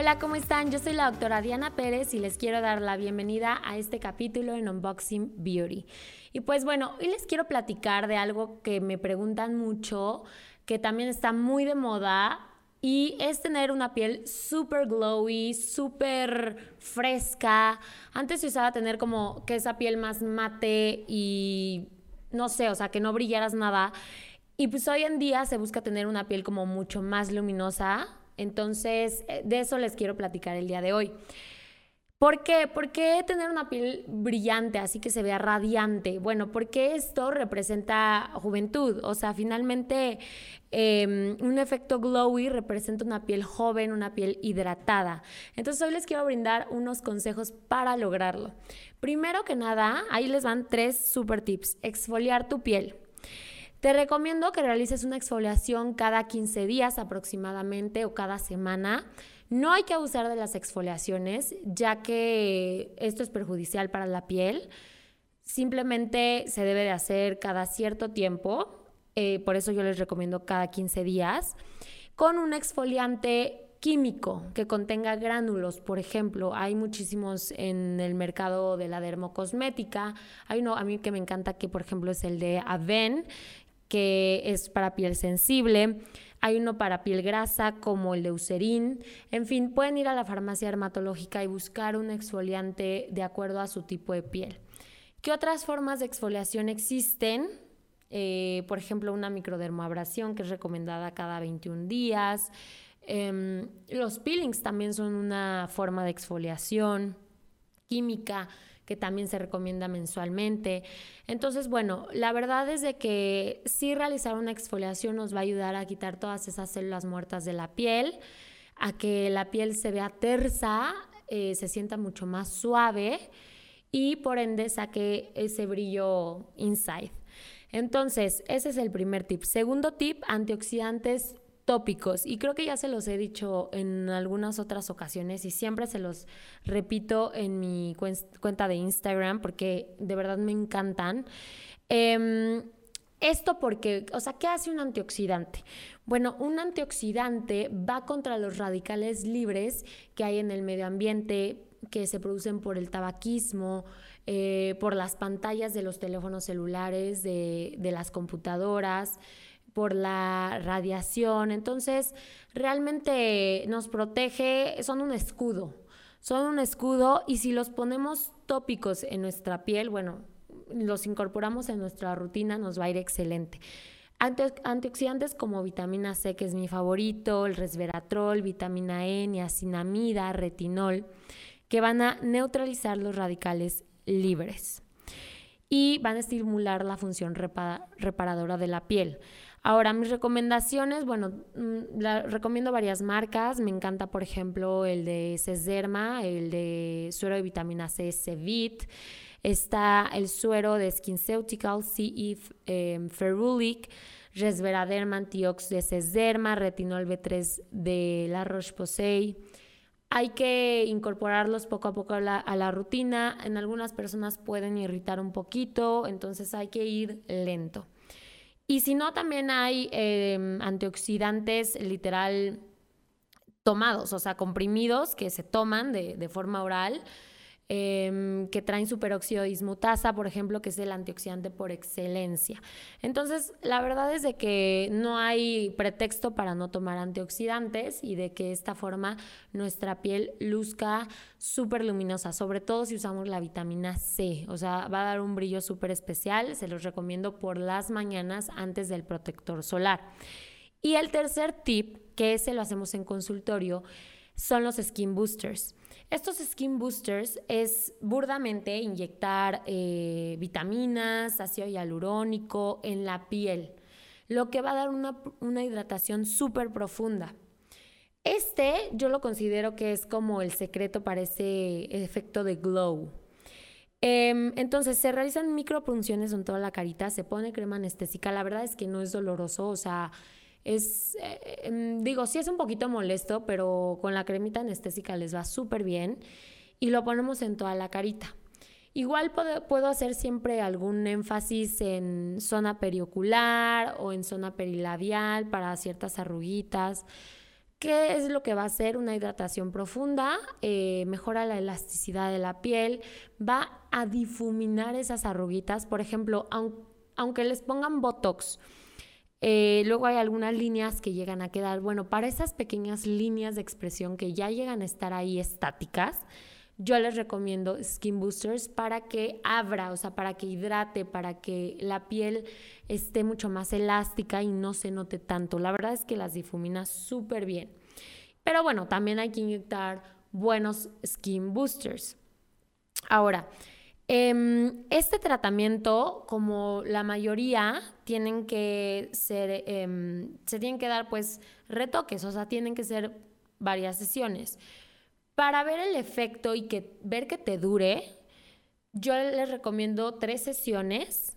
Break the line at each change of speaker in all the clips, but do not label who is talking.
Hola, ¿cómo están? Yo soy la doctora Diana Pérez y les quiero dar la bienvenida a este capítulo en Unboxing Beauty. Y pues bueno, hoy les quiero platicar de algo que me preguntan mucho, que también está muy de moda y es tener una piel súper glowy, súper fresca. Antes se usaba tener como que esa piel más mate y no sé, o sea, que no brillaras nada. Y pues hoy en día se busca tener una piel como mucho más luminosa. Entonces, eh, de eso les quiero platicar el día de hoy. ¿Por qué? ¿Por qué tener una piel brillante, así que se vea radiante? Bueno, porque esto representa juventud, o sea, finalmente em, un efecto glowy representa una piel joven, una piel hidratada. Entonces hoy les quiero brindar unos consejos para lograrlo. Primero que nada, ahí les van tres super tips. Exfoliar tu piel. Te recomiendo que realices una exfoliación cada 15 días aproximadamente o cada semana. No hay que abusar de las exfoliaciones, ya que esto es perjudicial para la piel. Simplemente se debe de hacer cada cierto tiempo, eh, por eso yo les recomiendo cada 15 días, con un exfoliante químico que contenga gránulos, por ejemplo, hay muchísimos en el mercado de la dermocosmética. Hay uno a mí que me encanta que, por ejemplo, es el de Aven, que es para piel sensible. Hay uno para piel grasa como el Eucerin. En fin, pueden ir a la farmacia dermatológica y buscar un exfoliante de acuerdo a su tipo de piel. ¿Qué otras formas de exfoliación existen? Eh, por ejemplo, una microdermoabrasión que es recomendada cada 21 días. Em, los peelings también son una forma de exfoliación química que también se recomienda mensualmente. Entonces, bueno, la verdad es de que sí realizar una exfoliación nos va a ayudar a quitar todas esas células muertas de la piel, a que la piel se vea tersa, eh, se sienta mucho más suave y por ende saque ese brillo inside. Entonces, ese es el primer tip. Segundo tip, antioxidantes tópicos. Y creo que ya se los he dicho en algunas otras ocasiones y siempre se los repito en mi cuenta de Instagram porque de verdad me encantan. Em, esto porque, o sea, ¿qué hace un antioxidante? Bueno, un antioxidante va contra los radicales libres que hay en el medio ambiente, que se producen por el tabaquismo, eh, por las pantallas de los teléfonos celulares, de, de las computadoras, por la radiación. Entonces, realmente nos protege, son un escudo, son un escudo y si los ponemos tópicos en nuestra piel, bueno, los incorporamos en nuestra rutina, nos va a ir excelente. antioxidantes como vitamina C, que es mi favorito, el resveratrol, vitamina E, niacinamida, retinol, que van a neutralizar los radicales libres y van a estimular la función reparadora de la piel. Ahora, mis recomendaciones, bueno, mm, recomiendo varias marcas. Me encanta, por ejemplo, el de Cesderma, el de suero de vitamina C, Cevit. Está el suero de SkinCeutical, CE em, Ferulic, Resveraderma Antiox de Cesderma, Retinol B3 de La Roche-Posay. Hay que incorporarlos poco a poco la, a la, rutina. En algunas personas pueden irritar un poquito, entonces hay que ir lento. Y si no, también hay em, antioxidantes literal tomados, o sea, comprimidos que se toman de, de forma oral Em, que traen superóxido de dismutasa, por ejemplo, que es el antioxidante por excelencia. Entonces, la verdad es de que no hay pretexto para no tomar antioxidantes y de que de esta forma nuestra piel luzca súper luminosa, sobre todo si usamos la vitamina C, o sea, va a dar un brillo súper especial, se los recomiendo por las mañanas antes del protector solar. Y el tercer tip, que ese lo hacemos en consultorio, son los skin boosters. Estos skin boosters es burdamente inyectar eh, vitaminas, ácido hialurónico en la piel, lo que va a dar una, hidratación súper profunda. Este yo lo considero que es como el secreto para ese efecto de glow. Em, entonces se realizan micropunciones en toda la carita, se pone crema anestésica, la verdad es que no es doloroso, o sea, es, eh, em, digo, sí es un poquito molesto, pero con la cremita anestésica les va súper bien y lo ponemos en toda la carita. Igual puedo, hacer siempre algún énfasis en zona periocular o en zona perilabial para ciertas arruguitas. ¿Qué es lo que va a hacer? Una hidratación profunda, eh, mejora la elasticidad de la piel, va a difuminar esas arruguitas. Por ejemplo, aunque les pongan Botox, eh, luego hay algunas líneas que llegan a quedar, bueno, para esas pequeñas líneas de expresión que ya llegan a estar ahí estáticas, yo les recomiendo Skin Boosters para que abra, o sea, para que hidrate, para que la piel esté mucho más elástica y no se note tanto. La verdad es que las difumina súper bien. Pero bueno, también hay que inyectar buenos Skin Boosters. Ahora, em, este tratamiento, como la mayoría, tienen que ser, em, se tienen que dar pues retoques, o sea, tienen que ser varias sesiones. Para ver el efecto y que, ver que te dure, yo les recomiendo tres sesiones,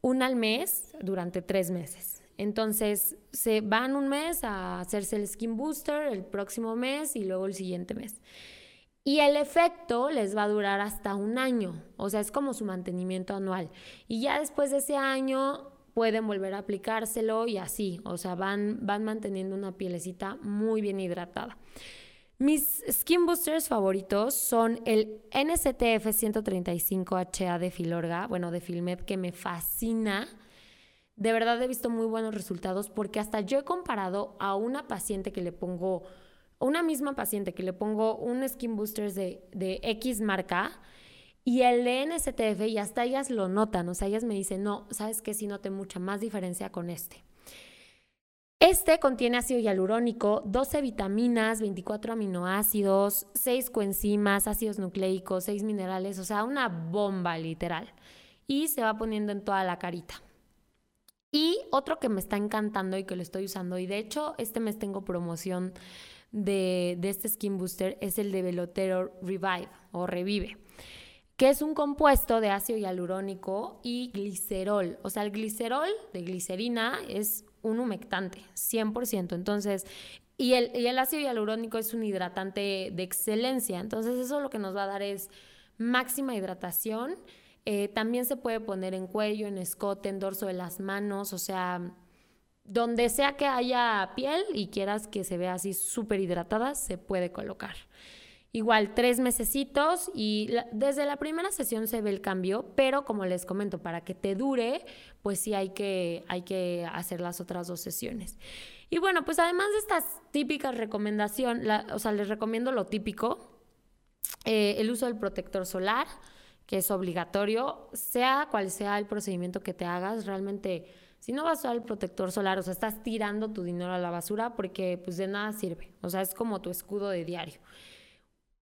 una al mes durante tres meses. Entonces, se van un mes a hacerse el skin booster, el próximo mes y luego el siguiente mes. Y el efecto les va a durar hasta un año, o sea, es como su mantenimiento anual. Y ya después de ese año pueden volver a aplicárselo y así, o sea, van, van manteniendo una pielecita muy bien hidratada. Mis skin boosters favoritos son el NCTF 135HA de Filorga, bueno, de Filmed, que me fascina. De verdad he visto muy buenos resultados porque hasta yo he comparado a una paciente que le pongo, una misma paciente que le pongo un skin booster de, de X marca y el de NCTF y hasta ellas lo notan, o sea, ellas me dicen, no, sabes que sí noté mucha más diferencia con este. Este contiene ácido hialurónico, 12 vitaminas, 24 aminoácidos, 6 coenzimas, ácidos nucleicos, 6 minerales, o sea, una bomba literal. Y se va poniendo en toda la carita. Y otro que me está encantando y que lo estoy usando, y de hecho este mes tengo promoción de, de este Skin Booster, es el de Velotero Revive o Revive que es un compuesto de ácido hialurónico y glicerol. O sea, el glicerol de glicerina es un humectante, 100%. Entonces, y el, y el ácido hialurónico es un hidratante de excelencia. Entonces, eso lo que nos va a dar es máxima hidratación. Eh, también se puede poner en cuello, en escote, en dorso de las manos, o sea, donde sea que haya piel y quieras que se vea así súper hidratada, se puede colocar. Igual tres mesecitos y desde la primera sesión se ve el cambio, pero como les comento, para que te dure, pues sí hay que, hay que hacer las otras dos sesiones. Y bueno, pues además de estas típicas recomendaciones, o sea, les recomiendo lo típico, eh, el uso del protector solar, que es obligatorio, sea cual sea el procedimiento que te hagas, realmente... Si no vas a usar el protector solar, o sea, estás tirando tu dinero a la basura porque pues de nada sirve. O sea, es como tu escudo de diario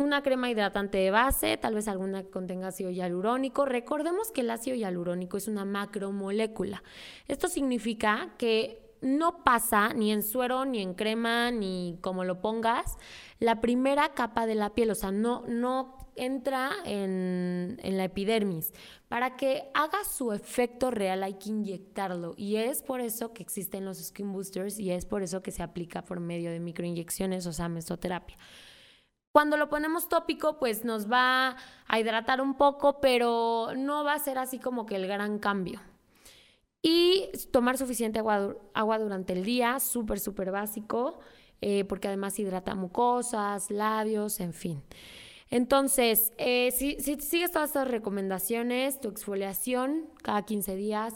una crema hidratante de base, tal vez alguna que contenga ácido hialurónico. Recordemos que el ácido hialurónico es una macromolécula. Esto significa que no pasa ni en suero, ni en crema, ni como lo pongas, la primera capa de la piel, o sea, no, no entra en, en, la epidermis. Para que haga su efecto real hay que inyectarlo y es por eso que existen los skin boosters y es por eso que se aplica por medio de microinyecciones, o sea, mesoterapia. Cuando lo ponemos tópico, pues nos va a hidratar un poco, pero no va a ser así como que el gran cambio. Y tomar suficiente agua, durante el día, súper, súper básico, eh, porque además hidrata mucosas, labios, en fin. Entonces, eh, si, sigues todas estas recomendaciones, tu exfoliación cada 15 días,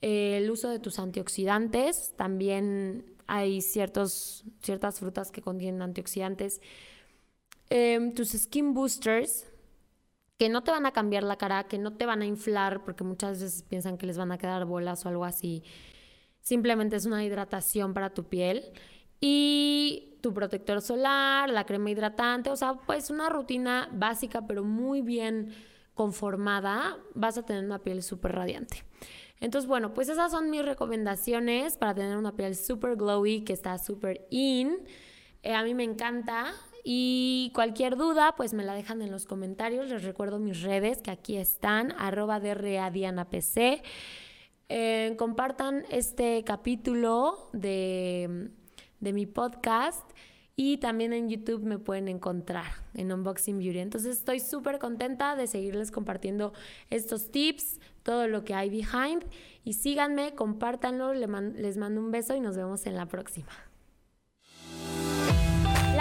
eh, el uso de tus antioxidantes, también hay ciertos, ciertas frutas que contienen antioxidantes Em, tus skin boosters, que no te van a cambiar la cara, que no te van a inflar, porque muchas veces piensan que les van a quedar bolas o algo así. Simplemente es una hidratación para tu piel. Y tu protector solar, la crema hidratante, o sea, pues una rutina básica, pero muy bien conformada, vas a tener una piel súper radiante. Entonces, bueno, pues esas son mis recomendaciones para tener una piel súper glowy, que está súper in. Eh, a mí me encanta Y cualquier duda, pues me la dejan en los comentarios. Les recuerdo mis redes que aquí están, arroba PC. Eh, compartan este capítulo de, de mi podcast y también en YouTube me pueden encontrar en Unboxing Beauty. Entonces estoy súper contenta de seguirles compartiendo estos tips, todo lo que hay behind. Y síganme, compártanlo, les mando un beso y nos vemos en la próxima.